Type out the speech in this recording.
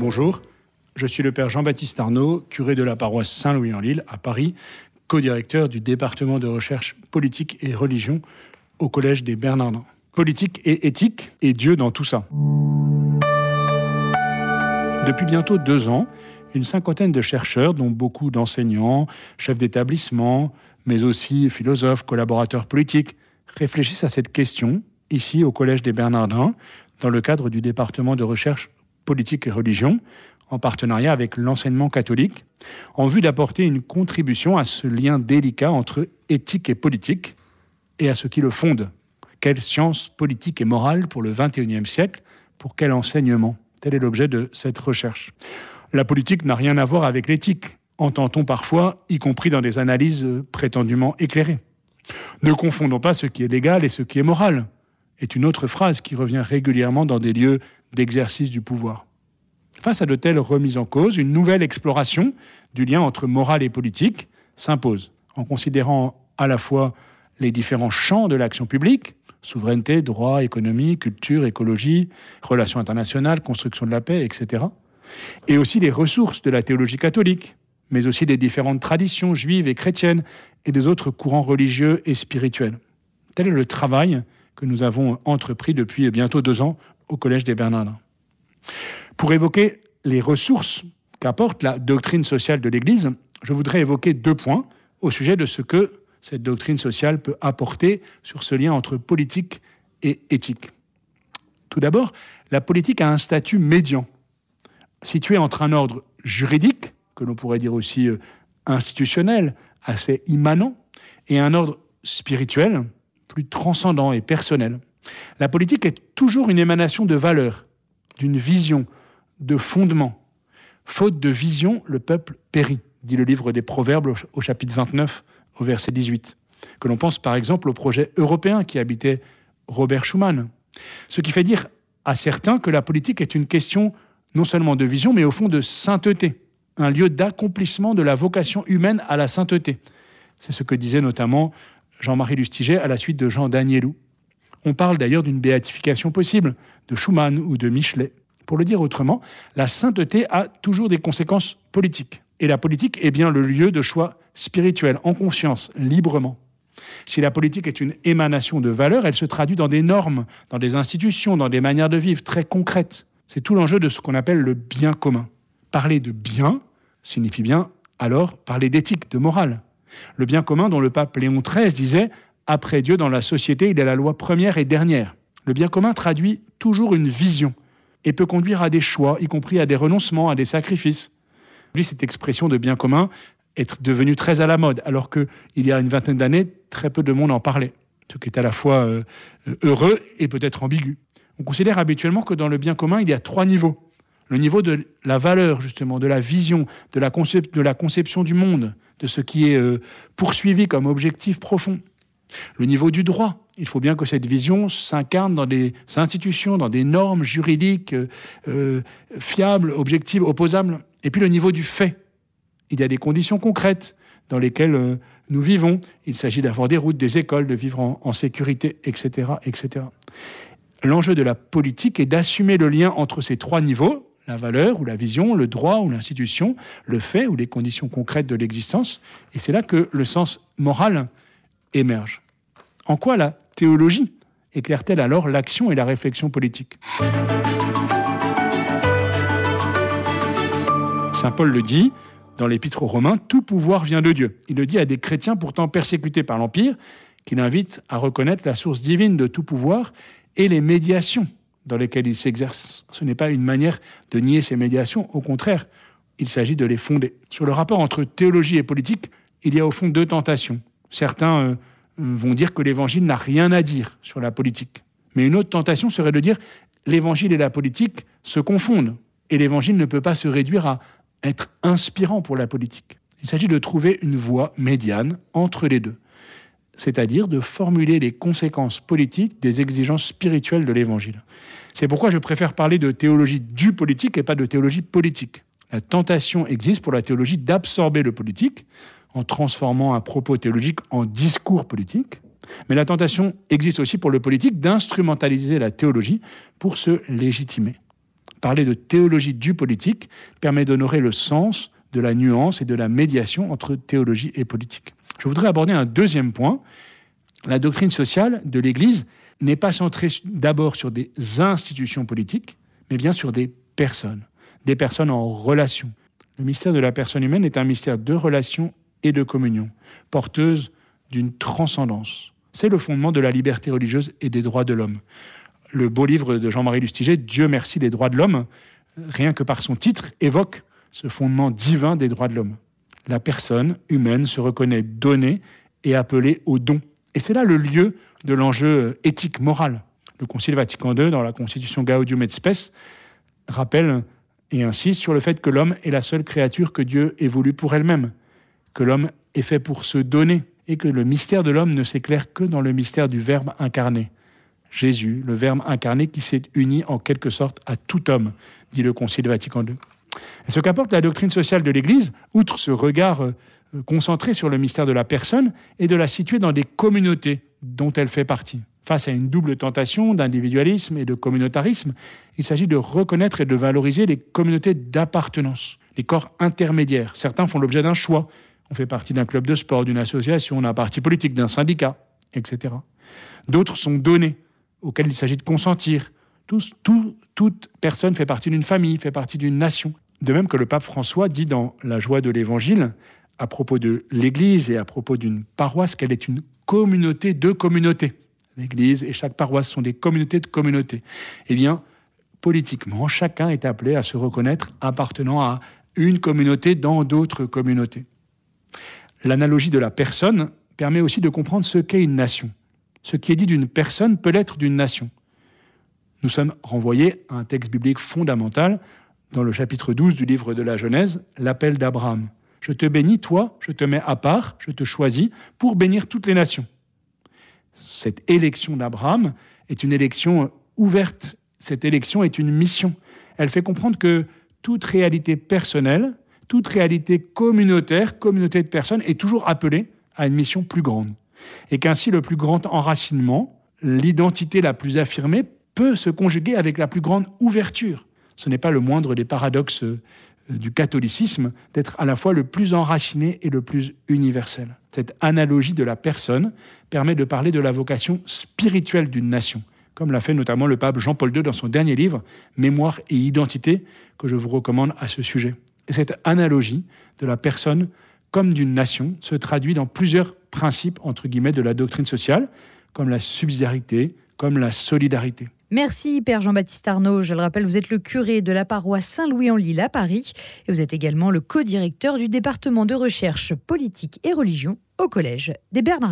Bonjour, je suis le père Jean-Baptiste Arnaud, curé de la paroisse Saint-Louis-en-Lille à Paris, co-directeur du département de recherche politique et religion au Collège des Bernardins. Politique et éthique et Dieu dans tout ça. Depuis bientôt deux ans, une cinquantaine de chercheurs, dont beaucoup d'enseignants, chefs d'établissement, mais aussi philosophes, collaborateurs politiques, réfléchissent à cette question, ici au Collège des Bernardins, dans le cadre du département de recherche politique et religion, en partenariat avec l'enseignement catholique, en vue d'apporter une contribution à ce lien délicat entre éthique et politique, et à ce qui le fonde. Quelle science politique et morale pour le XXIe siècle Pour quel enseignement? Tel est l'objet de cette recherche. La politique n'a rien à voir avec l'éthique, entend-on parfois, y compris dans des analyses prétendument éclairées. Ne confondons pas ce qui est légal et ce qui est moral, est une autre phrase qui revient régulièrement dans des lieux d'exercice du pouvoir. Face à de telles remises en cause, une nouvelle exploration du lien entre morale et politique s'impose, en considérant à la fois les différents champs de l'action publique, souveraineté, droit, économie, culture, écologie, relations internationales, construction de la paix, etc., et aussi les ressources de la théologie catholique, mais aussi des différentes traditions juives et chrétiennes et des autres courants religieux et spirituels. Tel est le travail que nous avons entrepris depuis bientôt deux ans au Collège des Bernardins. Pour évoquer les ressources qu'apporte la doctrine sociale de l'Église, je voudrais évoquer deux points au sujet de ce que cette doctrine sociale peut apporter sur ce lien entre politique et éthique. Tout d'abord, la politique a un statut médian, situé entre un ordre juridique, que l'on pourrait dire aussi euh, institutionnel, assez immanent, et un ordre spirituel, plus transcendant et personnel. La politique est toujours une émanation de valeurs, d'une vision, de fondement. Faute de vision, le peuple périt, dit le livre des Proverbes au chapitre 29 au verset 18. Que l'on pense par exemple au projet européen qui habitait Robert Schuman. Ce qui fait dire à certains que la politique est une question non seulement de vision, mais au fond de sainteté, un lieu d'accomplissement de la vocation humaine à la sainteté. C'est ce que disait notamment Jean-Marie Lustiger à la suite de Jean Danielou. On parle d'ailleurs d'une béatification possible, de Schumann ou de Michelet. Pour le dire autrement, la sainteté a toujours des conséquences politiques. Et la politique est bien le lieu de choix spirituel, en conscience, librement. Si la politique est une émanation de valeurs, elle se traduit dans des normes, dans des institutions, dans des manières de vivre très concrètes. C'est tout l'enjeu de ce qu'on appelle le bien commun. Parler de bien signifie bien alors parler d'éthique, de morale. Le bien commun dont le pape Léon XIII disait Après Dieu, dans la société, il est la loi première et dernière. Le bien commun traduit toujours une vision et peut conduire à des choix, y compris à des renoncements, à des sacrifices. Lui, cette expression de bien commun est devenue très à la mode, alors qu'il y a une vingtaine d'années, très peu de monde en parlait, ce qui est à la fois euh, heureux et peut-être ambigu. On considère habituellement que dans le bien commun, il y a trois niveaux. Le niveau de la valeur, justement, de la vision, de la, de la conception du monde, de ce qui est euh, poursuivi comme objectif profond. Le niveau du droit. Il faut bien que cette vision s'incarne dans des institutions, dans des normes juridiques euh, fiables, objectives, opposables. Et puis le niveau du fait. Il y a des conditions concrètes dans lesquelles euh, nous vivons. Il s'agit d'avoir des routes, des écoles, de vivre en, en sécurité, etc., etc. L'enjeu de la politique est d'assumer le lien entre ces trois niveaux, la valeur ou la vision, le droit ou l'institution, le fait ou les conditions concrètes de l'existence. Et c'est là que le sens moral émerge. En quoi la théologie éclaire-t-elle alors l'action et la réflexion politique? Saint Paul le dit dans l'Épître aux Romains, tout pouvoir vient de Dieu. Il le dit à des chrétiens pourtant persécutés par l'Empire, qu'il invite à reconnaître la source divine de tout pouvoir et les médiations dans lesquelles il s'exerce. Ce n'est pas une manière de nier ces médiations, au contraire, il s'agit de les fonder. Sur le rapport entre théologie et politique, il y a au fond deux tentations. Certains euh, vont dire que l'Évangile n'a rien à dire sur la politique. Mais une autre tentation serait de dire l'Évangile et la politique se confondent. Et l'Évangile ne peut pas se réduire à être inspirant pour la politique. Il s'agit de trouver une voie médiane entre les deux, c'est-à-dire de formuler les conséquences politiques des exigences spirituelles de l'Évangile. C'est pourquoi je préfère parler de théologie du politique et pas de théologie politique. La tentation existe pour la théologie d'absorber le politique en transformant un propos théologique en discours politique, mais la tentation existe aussi pour le politique d'instrumentaliser la théologie pour se légitimer. Parler de théologie du politique permet d'honorer le sens de la nuance et de la médiation entre théologie et politique. Je voudrais aborder un deuxième point. La doctrine sociale de l'Église n'est pas centrée d'abord sur des institutions politiques, mais bien sur des personnes, des personnes en relation. Le mystère de la personne humaine est un mystère de relation et de communion, porteuse d'une transcendance. C'est le fondement de la liberté religieuse et des droits de l'homme. Le beau livre de Jean-Marie Lustiger, Dieu merci des droits de l'homme, rien que par son titre, évoque ce fondement divin des droits de l'homme. La personne humaine se reconnaît donnée et appelée au don. Et c'est là le lieu de l'enjeu éthique moral. Le Concile Vatican II, dans la Constitution Gaudium et Spes, rappelle et insiste sur le fait que l'homme est la seule créature que Dieu ait voulu pour elle-même, que l'homme est fait pour se donner, et que le mystère de l'homme ne s'éclaire que dans le mystère du Verbe incarné. Jésus, le Verbe incarné qui s'est uni en quelque sorte à tout homme, dit le Concile Vatican II. Ce qu'apporte la doctrine sociale de l'Église, outre ce regard euh, concentré sur le mystère de la personne, est de la situer dans des communautés dont elle fait partie? Face à une double tentation d'individualisme et de communautarisme, il s'agit de reconnaître et de valoriser les communautés d'appartenance, les corps intermédiaires. Certains font l'objet d'un choix, on fait partie d'un club de sport, d'une association, d'un parti politique, d'un syndicat, etc. D'autres sont donnés, auxquels il s'agit de consentir. toute personne fait partie d'une famille, fait partie d'une nation. De même que le pape François dit dans La joie de l'Évangile, à propos de l'Église et à propos d'une paroisse, qu'elle est une communauté de communautés. L'Église et chaque paroisse sont des communautés de communautés. Eh bien, politiquement, chacun est appelé à se reconnaître appartenant à une communauté dans d'autres communautés. L'analogie de la personne permet aussi de comprendre ce qu'est une nation. Ce qui est dit d'une personne peut l'être d'une nation. Nous sommes renvoyés à un texte biblique fondamental dans le chapitre 12 du livre de la Genèse, l'appel d'Abraham. Je te bénis, toi, je te mets à part, je te choisis pour bénir toutes les nations. Cette élection d'Abraham est une élection ouverte, cette élection est une mission. Elle fait comprendre que toute réalité personnelle toute réalité communautaire, communauté de personnes, est toujours appelée à une mission plus grande. Et qu'ainsi le plus grand enracinement, l'identité la plus affirmée, peut se conjuguer avec la plus grande ouverture. Ce n'est pas le moindre des paradoxes euh, du catholicisme d'être à la fois le plus enraciné et le plus universel. Cette analogie de la personne permet de parler de la vocation spirituelle d'une nation, comme l'a fait notamment le pape Jean-Paul II dans son dernier livre, Mémoire et identité, que je vous recommande à ce sujet. Et cette analogie de la personne comme d'une nation se traduit dans plusieurs principes, entre guillemets, de la doctrine sociale, comme la subsidiarité, comme la solidarité. Merci Père Jean-Baptiste Arnaud. Je le rappelle, vous êtes le curé de la paroisse Saint-Louis-en-Lille à Paris et vous êtes également le co-directeur du département de recherche politique et religion au Collège des Bernardins.